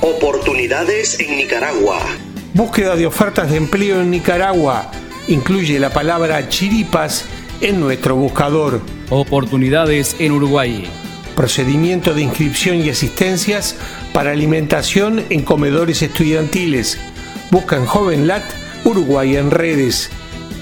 Oportunidades en Nicaragua. Búsqueda de ofertas de empleo en Nicaragua. Incluye la palabra chiripas en nuestro buscador. Oportunidades en Uruguay. Procedimiento de inscripción y asistencias para alimentación en comedores estudiantiles. Busca en JovenLat Uruguay en redes.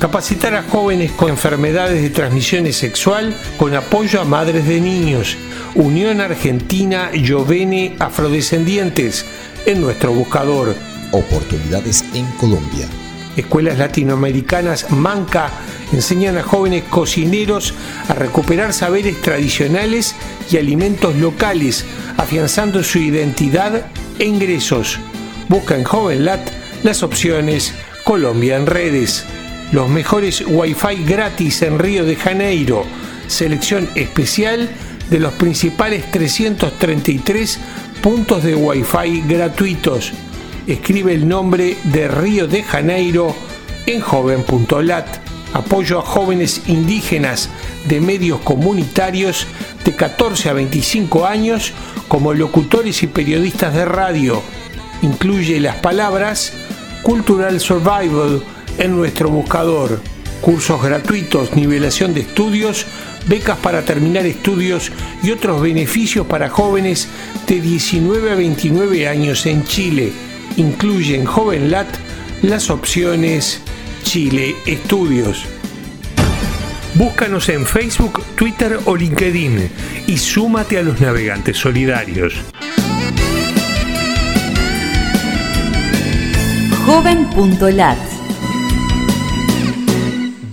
Capacitar a jóvenes con enfermedades de transmisión sexual con apoyo a madres de niños. Unión Argentina Jovene Afrodescendientes en nuestro buscador. Oportunidades en Colombia. Escuelas latinoamericanas Manca enseñan a jóvenes cocineros a recuperar saberes tradicionales y alimentos locales, afianzando su identidad e ingresos. Busca en JovenLat las opciones Colombia en redes. Los mejores Wi-Fi gratis en Río de Janeiro. Selección especial de los principales 333 puntos de Wi-Fi gratuitos. Escribe el nombre de Río de Janeiro en joven.lat. Apoyo a jóvenes indígenas de medios comunitarios de 14 a 25 años como locutores y periodistas de radio. Incluye las palabras Cultural Survival en nuestro buscador. Cursos gratuitos, nivelación de estudios, becas para terminar estudios y otros beneficios para jóvenes de 19 a 29 años en Chile. Incluye en JovenLat las opciones Chile Estudios. Búscanos en Facebook, Twitter o LinkedIn y súmate a los navegantes solidarios. Joven.lat